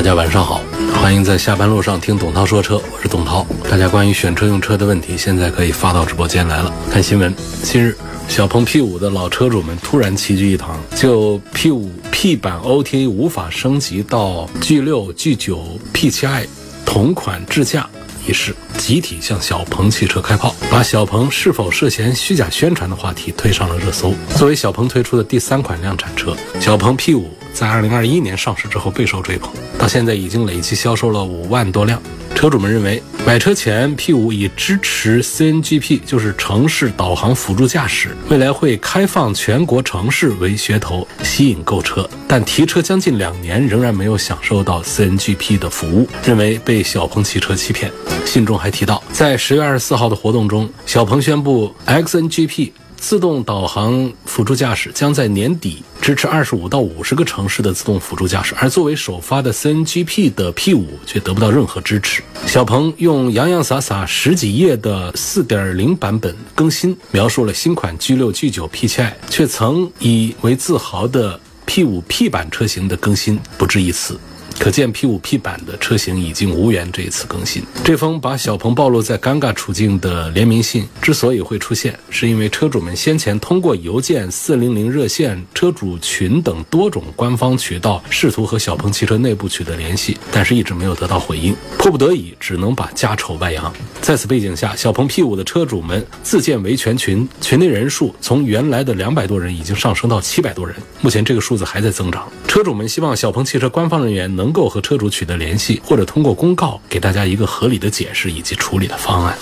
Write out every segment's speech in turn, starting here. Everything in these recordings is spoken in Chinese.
大家晚上好，欢迎在下班路上听董涛说车，我是董涛。大家关于选车用车的问题，现在可以发到直播间来了。看新闻，近日小鹏 P5 的老车主们突然齐聚一堂，就 P5 P 版 OTA 无法升级到 G6、G9、P7i 同款智驾一事，集体向小鹏汽车开炮，把小鹏是否涉嫌虚假宣传的话题推上了热搜。作为小鹏推出的第三款量产车，小鹏 P5。在二零二一年上市之后备受追捧，到现在已经累计销售了五万多辆。车主们认为，买车前 P5 以支持 CNGP，就是城市导航辅助驾驶，未来会开放全国城市为噱头，吸引购车。但提车将近两年，仍然没有享受到 CNGP 的服务，认为被小鹏汽车欺骗。信中还提到，在十月二十四号的活动中，小鹏宣布 XNGP。自动导航辅助驾驶将在年底支持二十五到五十个城市的自动辅助驾驶，而作为首发的 CNGP 的 P5 却得不到任何支持。小鹏用洋洋洒洒十几页的4.0版本更新，描述了新款 G6、G9、P7i，却曾以为自豪的 P5P 版车型的更新不止一次。可见 P5P 版的车型已经无缘这一次更新。这封把小鹏暴露在尴尬处境的联名信之所以会出现，是因为车主们先前通过邮件、四零零热线、车主群等多种官方渠道试图和小鹏汽车内部取得联系，但是一直没有得到回应，迫不得已只能把家丑外扬。在此背景下，小鹏 P5 的车主们自建维权群，群内人数从原来的两百多人已经上升到七百多人，目前这个数字还在增长。车主们希望小鹏汽车官方人员能。能够和车主取得联系，或者通过公告给大家一个合理的解释以及处理的方案。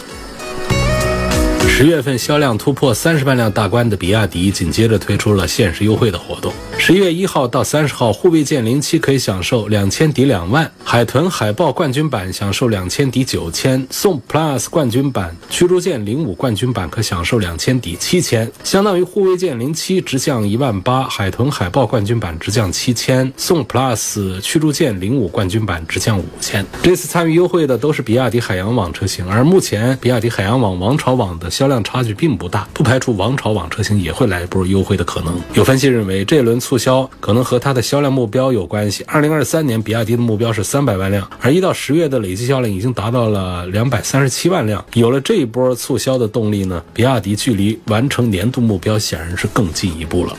十月份销量突破三十万辆大关的比亚迪，紧接着推出了限时优惠的活动。十一月一号到三十号，护卫舰零七可以享受两千抵两万，海豚海豹冠军版享受两千抵九千，宋 Plus 冠军版、驱逐舰零五冠军版可享受两千抵七千，相当于护卫舰零七直降一万八，海豚海豹冠军版直降七千，宋 Plus 驱逐舰零五冠军版直降五千。这次参与优惠的都是比亚迪海洋网车型，而目前比亚迪海洋网、王朝网的销量差距并不大，不排除王朝网车型也会来一波优惠的可能。有分析认为，这一轮。促销可能和它的销量目标有关系。二零二三年，比亚迪的目标是三百万辆，而一到十月的累计销量已经达到了两百三十七万辆。有了这一波促销的动力呢，比亚迪距离完成年度目标显然是更进一步了。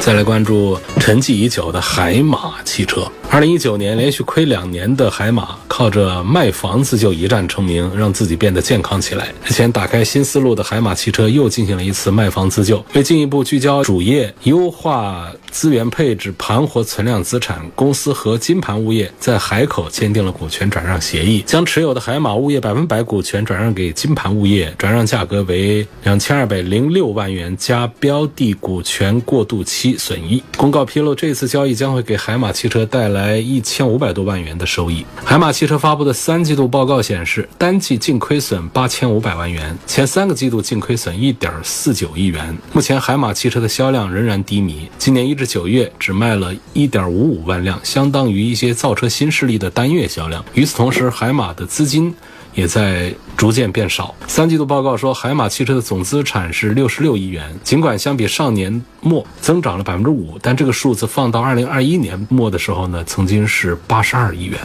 再来关注沉寂已久的海马汽车。二零一九年连续亏两年的海马，靠着卖房子就一战成名，让自己变得健康起来。日前打开新思路的海马汽车又进行了一次卖房自救，为进一步聚焦主业，优化资源配置，盘活存量资产，公司和金盘物业在海口签订了股权转让协议，将持有的海马物业百分百股权转让给金盘物业，转让价格为两千二百零六万元加标的股权过渡期损益。公告披披露，这次交易将会给海马汽车带来。来一千五百多万元的收益。海马汽车发布的三季度报告显示，单季净亏损八千五百万元，前三个季度净亏损一点四九亿元。目前海马汽车的销量仍然低迷，今年一至九月只卖了一点五五万辆，相当于一些造车新势力的单月销量。与此同时，海马的资金。也在逐渐变少。三季度报告说，海马汽车的总资产是六十六亿元，尽管相比上年末增长了百分之五，但这个数字放到二零二一年末的时候呢，曾经是八十二亿元。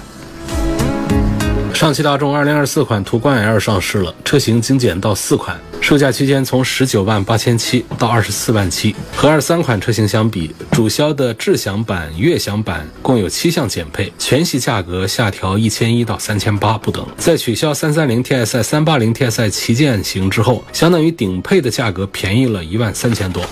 上汽大众2024款途观 L 上市了，车型精简到四款，售价区间从十九万八千七到二十四万七。和二三款车型相比，主销的智享版、悦享版共有七项减配，全系价格下调一千一到三千八不等。在取消三三零 TSI、三八零 TSI 旗舰型之后，相当于顶配的价格便宜了一万三千多。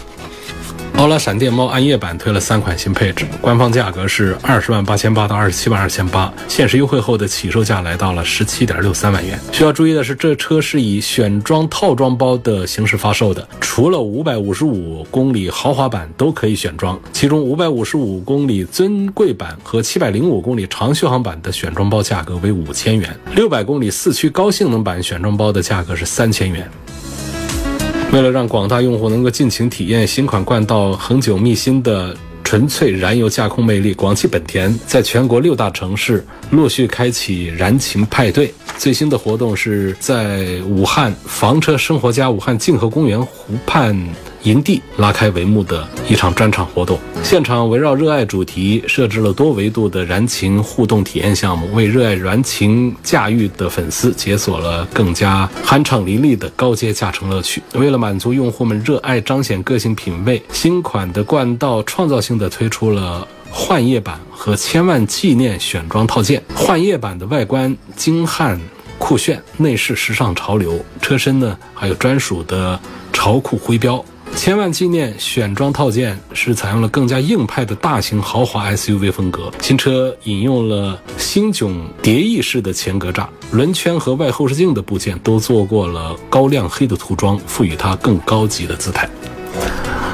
欧拉闪电猫暗夜版推了三款新配置，官方价格是二十万八千八到二十七万二千八，限时优惠后的起售价来到了十七点六三万元。需要注意的是，这车是以选装套装包的形式发售的，除了五百五十五公里豪华版都可以选装，其中五百五十五公里尊贵版和七百零五公里长续航版的选装包价格为五千元，六百公里四驱高性能版选装包的价格是三千元。为了让广大用户能够尽情体验新款冠道恒久秘新的纯粹燃油驾控魅力，广汽本田在全国六大城市陆续开启燃情派对。最新的活动是在武汉房车生活家武汉静河公园湖畔。营地拉开帷幕的一场专场活动，现场围绕热爱主题设置了多维度的燃情互动体验项目，为热爱燃情驾驭的粉丝解锁了更加酣畅淋漓的高阶驾乘乐趣。为了满足用户们热爱、彰显个性品味，新款的冠道创造性的推出了幻夜版和千万纪念选装套件。幻夜版的外观精悍酷炫，内饰时尚潮流，车身呢还有专属的潮酷徽标。千万纪念选装套件是采用了更加硬派的大型豪华 SUV 风格，新车引用了星炯蝶翼式的前格栅，轮圈和外后视镜的部件都做过了高亮黑的涂装，赋予它更高级的姿态。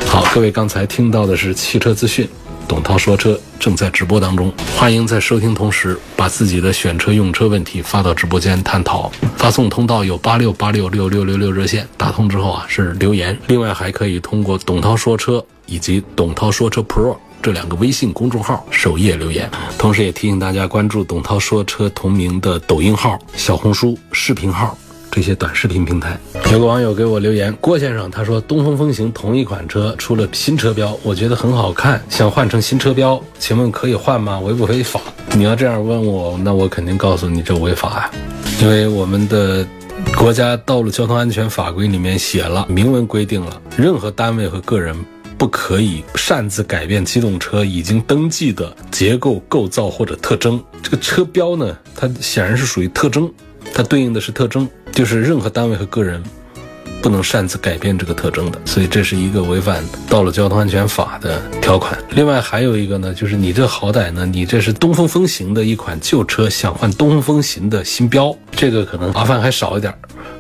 好，各位刚才听到的是汽车资讯。董涛说车正在直播当中，欢迎在收听同时把自己的选车用车问题发到直播间探讨。发送通道有八六八六六六六六热线，打通之后啊是留言。另外还可以通过董涛说车以及董涛说车 Pro 这两个微信公众号首页留言。同时也提醒大家关注董涛说车同名的抖音号、小红书视频号。这些短视频平台，有个网友给我留言，郭先生，他说东风风行同一款车出了新车标，我觉得很好看，想换成新车标，请问可以换吗？违不违法？你要这样问我，那我肯定告诉你这违法啊，因为我们的国家道路交通安全法规里面写了，明文规定了，任何单位和个人不可以擅自改变机动车已经登记的结构构造或者特征。这个车标呢，它显然是属于特征，它对应的是特征。就是任何单位和个人不能擅自改变这个特征的，所以这是一个违反道路交通安全法的条款。另外还有一个呢，就是你这好歹呢，你这是东风风行的一款旧车，想换东风风行的新标，这个可能麻烦还少一点。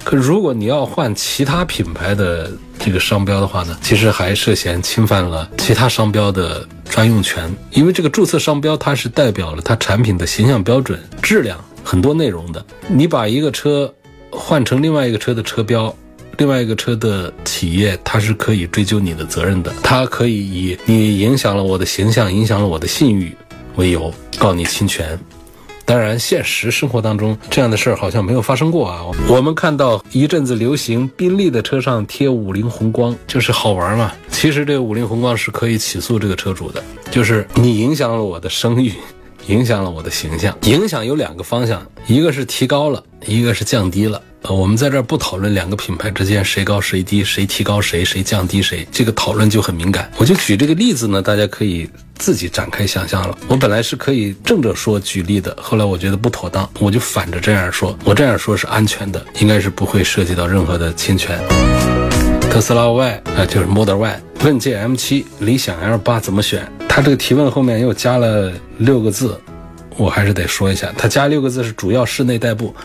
可如果你要换其他品牌的这个商标的话呢，其实还涉嫌侵犯了其他商标的专用权，因为这个注册商标它是代表了它产品的形象标准、质量很多内容的。你把一个车。换成另外一个车的车标，另外一个车的企业，它是可以追究你的责任的。它可以以你影响了我的形象，影响了我的信誉为由告你侵权。当然，现实生活当中这样的事儿好像没有发生过啊。我们看到一阵子流行宾利的车上贴五菱宏光，就是好玩嘛。其实这个五菱宏光是可以起诉这个车主的，就是你影响了我的声誉。影响了我的形象，影响有两个方向，一个是提高了，一个是降低了。呃，我们在这儿不讨论两个品牌之间谁高谁低，谁提高谁，谁降低谁，这个讨论就很敏感。我就举这个例子呢，大家可以自己展开想象了。我本来是可以正着说举例的，后来我觉得不妥当，我就反着这样说。我这样说是安全的，应该是不会涉及到任何的侵权。特斯拉 Y 啊，就是 Model Y，问界 M7，理想 L8 怎么选？他这个提问后面又加了六个字，我还是得说一下。他加六个字是主要室内代步。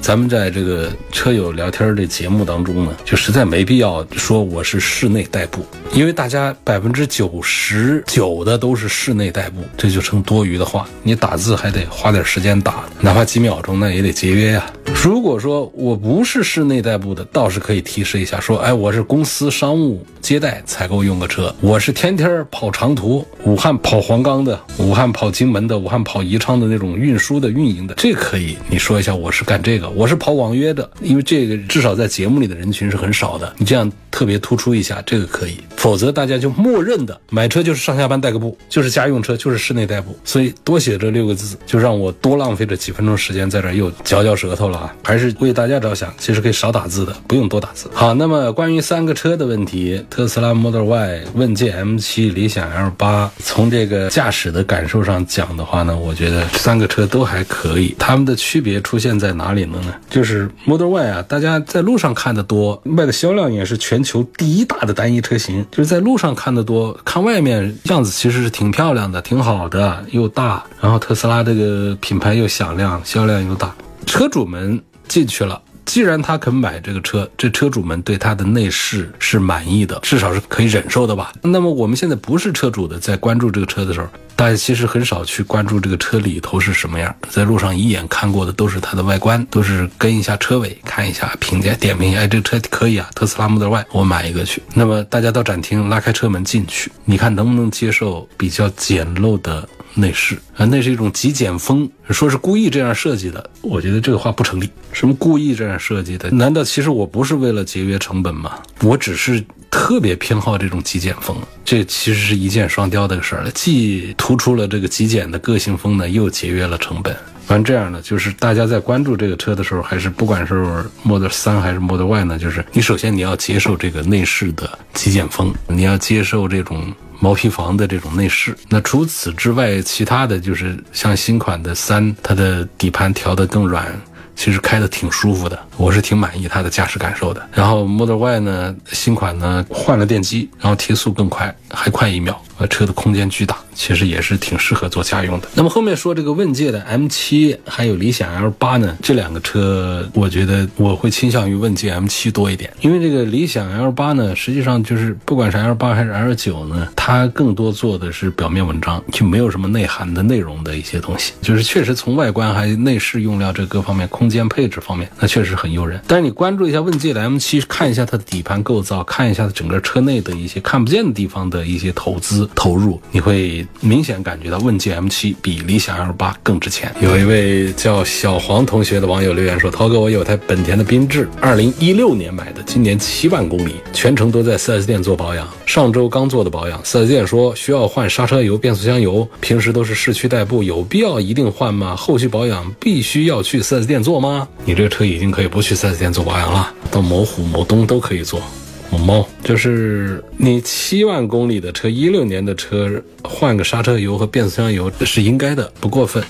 咱们在这个车友聊天的节目当中呢，就实在没必要说我是室内代步，因为大家百分之九十九的都是室内代步，这就成多余的话。你打字还得花点时间打，哪怕几秒钟，那也得节约呀。如果说我不是室内代步的，倒是可以提示一下，说，哎，我是公司商务接待采购用个车，我是天天跑长途，武汉跑黄冈的，武汉跑荆门的，武汉跑宜昌的那种运输的运营的，这可以，你说一下，我是干这个。我是跑网约的，因为这个至少在节目里的人群是很少的。你这样特别突出一下，这个可以。否则大家就默认的买车就是上下班代个步，就是家用车，就是室内代步。所以多写这六个字，就让我多浪费这几分钟时间在这又嚼嚼舌头了啊！还是为大家着想，其实可以少打字的，不用多打字。好，那么关于三个车的问题，特斯拉 Model Y、问界 M7、理想 L8，从这个驾驶的感受上讲的话呢，我觉得三个车都还可以。它们的区别出现在哪里呢？就是 Model Y 啊，大家在路上看的多，卖的销量也是全球第一大的单一车型，就是在路上看的多，看外面样子其实是挺漂亮的，挺好的，又大，然后特斯拉这个品牌又响亮，销量又大，车主们进去了。既然他肯买这个车，这车主们对他的内饰是满意的，至少是可以忍受的吧？那么我们现在不是车主的，在关注这个车的时候，大家其实很少去关注这个车里头是什么样。在路上一眼看过的都是它的外观，都是跟一下车尾，看一下评价，点评一下，哎，这个车可以啊，特斯拉 Model Y，我买一个去。那么大家到展厅拉开车门进去，你看能不能接受比较简陋的？内饰啊，那是一种极简风，说是故意这样设计的，我觉得这个话不成立。什么故意这样设计的？难道其实我不是为了节约成本吗？我只是特别偏好这种极简风，这其实是一箭双雕的事儿了，既突出了这个极简的个性风呢，又节约了成本。反正这样呢，就是大家在关注这个车的时候，还是不管是 Model 三还是 Model Y 呢，就是你首先你要接受这个内饰的极简风，你要接受这种。毛坯房的这种内饰，那除此之外，其他的就是像新款的三，它的底盘调得更软，其实开的挺舒服的，我是挺满意它的驾驶感受的。然后 Model Y 呢，新款呢换了电机，然后提速更快，还快一秒。车的空间巨大，其实也是挺适合做家用的。那么后面说这个问界的 M7 还有理想 L8 呢，这两个车，我觉得我会倾向于问界 M7 多一点，因为这个理想 L8 呢，实际上就是不管是 L8 还是 L9 呢，它更多做的是表面文章，就没有什么内涵的内容的一些东西。就是确实从外观还内饰用料这各方面，空间配置方面，那确实很诱人。但是你关注一下问界的 M7，看一下它的底盘构造，看一下它整个车内的一些看不见的地方的一些投资。投入你会明显感觉到问界 M7 比理想 L8 更值钱。有一位叫小黄同学的网友留言说：“涛哥，我有台本田的缤智，二零一六年买的，今年七万公里，全程都在 4S 店做保养。上周刚做的保养，4S 店说需要换刹车油、变速箱油，平时都是市区代步，有必要一定换吗？后续保养必须要去 4S 店做吗？你这个车已经可以不去 4S 店做保养了，到某虎、某东都可以做。”某猫就是你七万公里的车，一六年的车换个刹车油和变速箱油是应该的，不过分，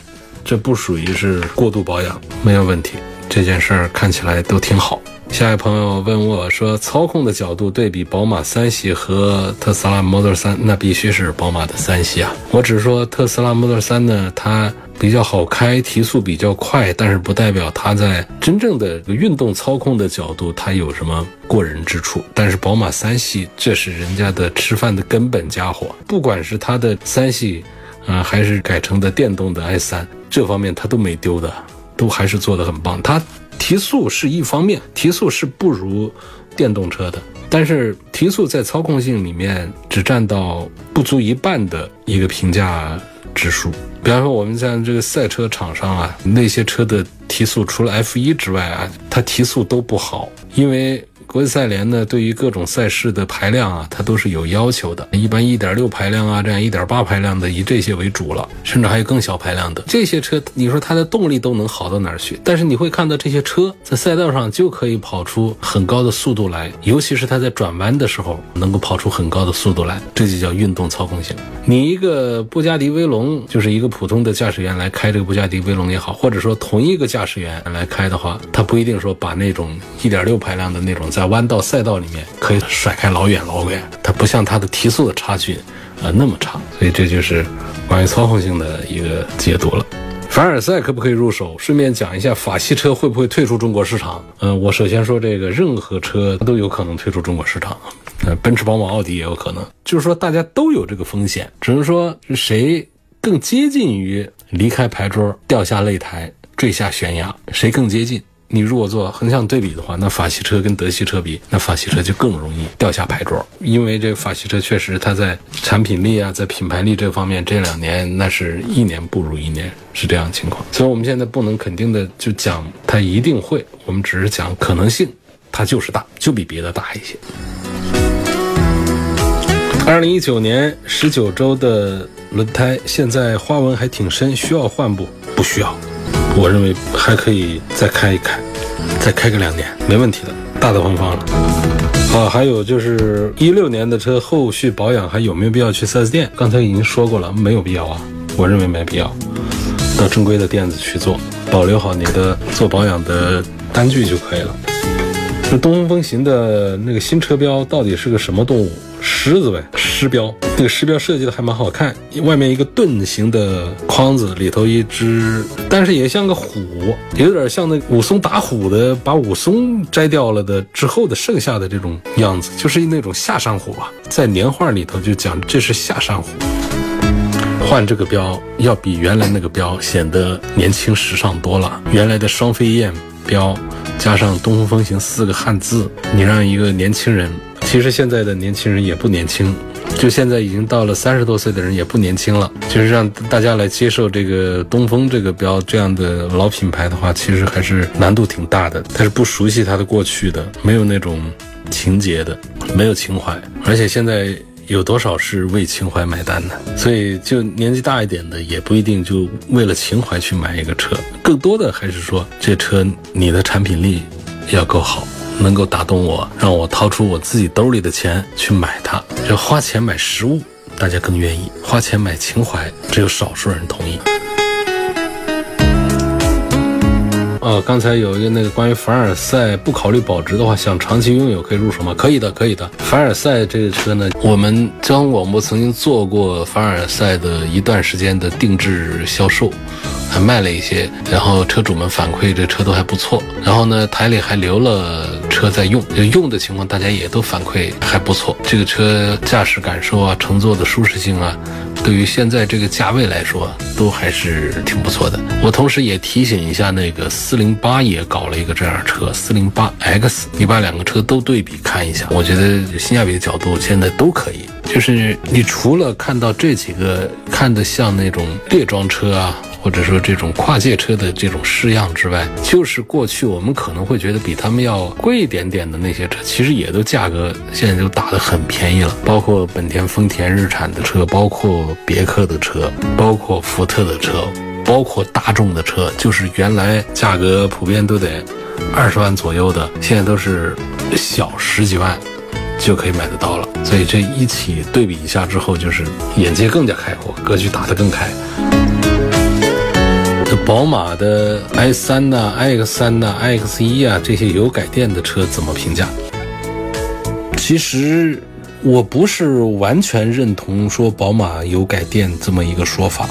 这不属于是过度保养，没有问题。这件事儿看起来都挺好。下一位朋友问我说，操控的角度对比宝马三系和特斯拉 Model 3，那必须是宝马的三系啊。我只是说特斯拉 Model 3呢，它。比较好开，提速比较快，但是不代表它在真正的运动操控的角度，它有什么过人之处。但是宝马三系，这是人家的吃饭的根本家伙，不管是它的三系，啊，还是改成的电动的 i 三，这方面它都没丢的，都还是做的很棒。它提速是一方面，提速是不如电动车的，但是提速在操控性里面只占到不足一半的一个评价指数。比方说，我们像这个赛车厂商啊，那些车的提速，除了 F 一之外啊，它提速都不好，因为。国际赛联呢，对于各种赛事的排量啊，它都是有要求的。一般一点六排量啊，这样一点八排量的，以这些为主了，甚至还有更小排量的这些车。你说它的动力都能好到哪儿去？但是你会看到这些车在赛道上就可以跑出很高的速度来，尤其是它在转弯的时候能够跑出很高的速度来，这就叫运动操控性。你一个布加迪威龙，就是一个普通的驾驶员来开这个布加迪威龙也好，或者说同一个驾驶员来开的话，他不一定说把那种一点六排量的那种在在弯道赛道里面可以甩开老远老远，它不像它的提速的差距，呃那么差，所以这就是关于操控性的一个解读了。凡尔赛可不可以入手？顺便讲一下法系车会不会退出中国市场？嗯，我首先说这个，任何车都有可能退出中国市场，呃，奔驰、宝马、奥迪也有可能，就是说大家都有这个风险，只能说谁更接近于离开牌桌、掉下擂台、坠下悬崖，谁更接近。你如果做横向对比的话，那法系车跟德系车比，那法系车就更容易掉下牌桌，因为这个法系车确实它在产品力啊，在品牌力这方面，这两年那是一年不如一年，是这样情况。所以我们现在不能肯定的就讲它一定会，我们只是讲可能性，它就是大，就比别的大一些。二零一九年十九周的轮胎现在花纹还挺深，需要换不？不需要。我认为还可以再开一开，再开个两年，没问题的，大大方方了。啊，还有就是一六年的车后续保养还有没有必要去 4S 店？刚才已经说过了，没有必要啊，我认为没必要，到正规的店子去做。保留好你的做保养的单据就可以了。那东风风行的那个新车标到底是个什么动物？狮子呗，狮标。这个狮标设计的还蛮好看，外面一个盾形的框子，里头一只，但是也像个虎，有点像那武松打虎的，把武松摘掉了的之后的剩下的这种样子，就是那种下山虎啊。在年画里头就讲这是下山虎。换这个标要比原来那个标显得年轻时尚多了。原来的双飞燕标加上东风风行四个汉字，你让一个年轻人，其实现在的年轻人也不年轻。就现在已经到了三十多岁的人也不年轻了，就是让大家来接受这个东风这个标这样的老品牌的话，其实还是难度挺大的。他是不熟悉他的过去的，没有那种情节的，没有情怀。而且现在有多少是为情怀买单的？所以就年纪大一点的也不一定就为了情怀去买一个车，更多的还是说这车你的产品力要够好。能够打动我，让我掏出我自己兜里的钱去买它。就花钱买实物，大家更愿意；花钱买情怀，只有少数人同意。哦，刚才有一个那个关于凡尔赛不考虑保值的话，想长期拥有可以入手吗？可以的，可以的。凡尔赛这个车呢，我们交通广播曾经做过凡尔赛的一段时间的定制销售。还卖了一些，然后车主们反馈这车都还不错，然后呢台里还留了车在用，用的情况大家也都反馈还不错。这个车驾驶感受啊，乘坐的舒适性啊，对于现在这个价位来说都还是挺不错的。我同时也提醒一下，那个四零八也搞了一个这样车，四零八 X，你把两个车都对比看一下，我觉得性价比的角度现在都可以。就是你除了看到这几个看的像那种列装车啊。或者说这种跨界车的这种式样之外，就是过去我们可能会觉得比他们要贵一点点的那些车，其实也都价格现在就打得很便宜了。包括本田、丰田、日产的车，包括别克的车，包括福特的车，包括大众的车，就是原来价格普遍都得二十万左右的，现在都是小十几万就可以买得到了。所以这一起对比一下之后，就是眼界更加开阔，格局打得更开。宝马的 i 三呐、iX 三呐、iX 一啊，这些油改电的车怎么评价？其实我不是完全认同说宝马油改电这么一个说法。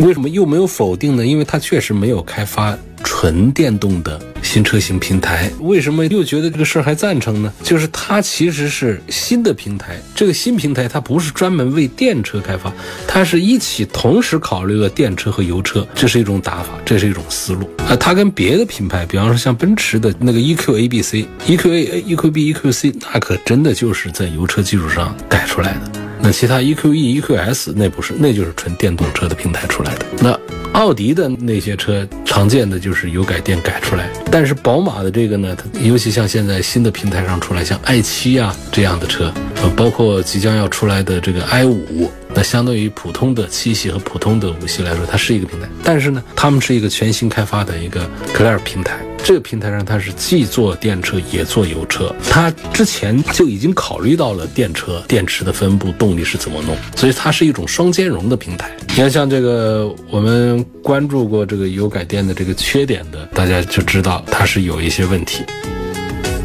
为什么又没有否定呢？因为它确实没有开发纯电动的。新车型平台为什么又觉得这个事儿还赞成呢？就是它其实是新的平台，这个新平台它不是专门为电车开发，它是一起同时考虑了电车和油车，这是一种打法，这是一种思路啊。它跟别的品牌，比方说像奔驰的那个 EQA、BC、EQA、EQB、EQC，那可真的就是在油车基础上改出来的。那其他 EQE、EQS 那不是，那就是纯电动车的平台出来的。那奥迪的那些车常见的就是油改电改出来，但是宝马的这个呢，它尤其像现在新的平台上出来，像 i7 啊这样的车，包括即将要出来的这个 i5，那相对于普通的七系和普通的五系来说，它是一个平台，但是呢，他们是一个全新开发的一个 Clare 平台。这个平台上，它是既做电车也做油车，它之前就已经考虑到了电车电池的分布、动力是怎么弄，所以它是一种双兼容的平台。你看，像这个我们关注过这个油改电的这个缺点的，大家就知道它是有一些问题。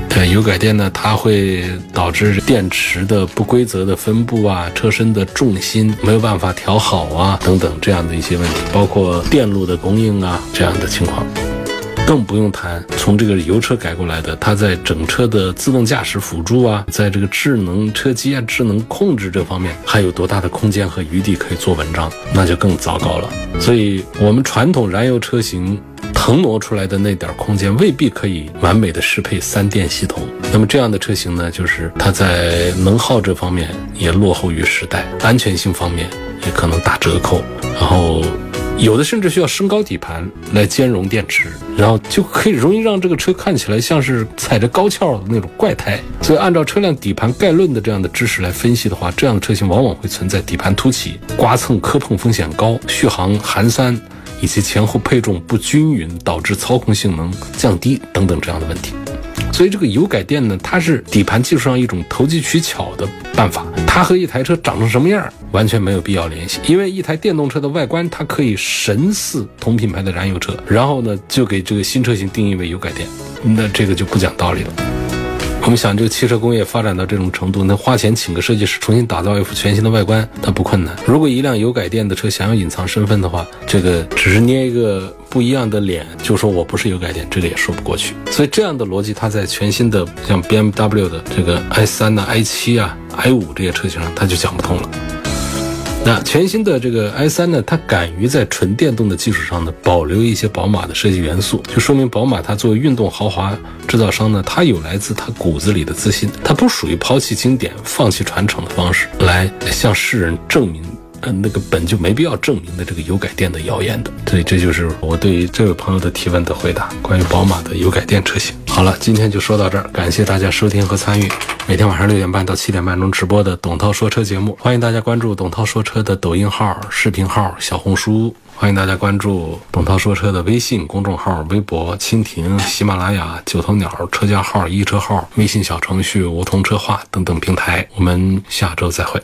呃，油改电呢，它会导致电池的不规则的分布啊，车身的重心没有办法调好啊，等等这样的一些问题，包括电路的供应啊这样的情况。更不用谈从这个油车改过来的，它在整车的自动驾驶辅助啊，在这个智能车机啊、智能控制这方面，还有多大的空间和余地可以做文章，那就更糟糕了。所以，我们传统燃油车型腾挪出来的那点空间，未必可以完美的适配三电系统。那么这样的车型呢，就是它在能耗这方面也落后于时代，安全性方面也可能打折扣，然后。有的甚至需要升高底盘来兼容电池，然后就可以容易让这个车看起来像是踩着高跷的那种怪胎。所以，按照车辆底盘概论的这样的知识来分析的话，这样的车型往往会存在底盘凸起、刮蹭磕碰风险高、续航寒酸，以及前后配重不均匀，导致操控性能降低等等这样的问题。所以这个油改电呢，它是底盘技术上一种投机取巧的办法，它和一台车长成什么样完全没有必要联系。因为一台电动车的外观，它可以神似同品牌的燃油车，然后呢，就给这个新车型定义为油改电，那这个就不讲道理了。我们想，这个汽车工业发展到这种程度，那花钱请个设计师重新打造一副全新的外观，它不困难。如果一辆油改电的车想要隐藏身份的话，这个只是捏一个不一样的脸，就说我不是油改电，这个也说不过去。所以这样的逻辑，它在全新的像 BMW 的这个 i 三呐、i 七啊、i 五这些车型上，它就讲不通了。那全新的这个 i 三呢，它敢于在纯电动的基础上呢，保留一些宝马的设计元素，就说明宝马它作为运动豪华制造商呢，它有来自它骨子里的自信，它不属于抛弃经典、放弃传承的方式来向世人证明。嗯，那个本就没必要证明的这个油改电的谣言的，所以这就是我对于这位朋友的提问的回答。关于宝马的油改电车型，好了，今天就说到这儿，感谢大家收听和参与每天晚上六点半到七点半钟直播的董涛说车节目。欢迎大家关注董涛说车的抖音号、视频号、小红书，欢迎大家关注董涛说车的微信公众号、微博、蜻蜓、喜马拉雅、九头鸟车架号、一车号、微信小程序梧桐车话等等平台。我们下周再会。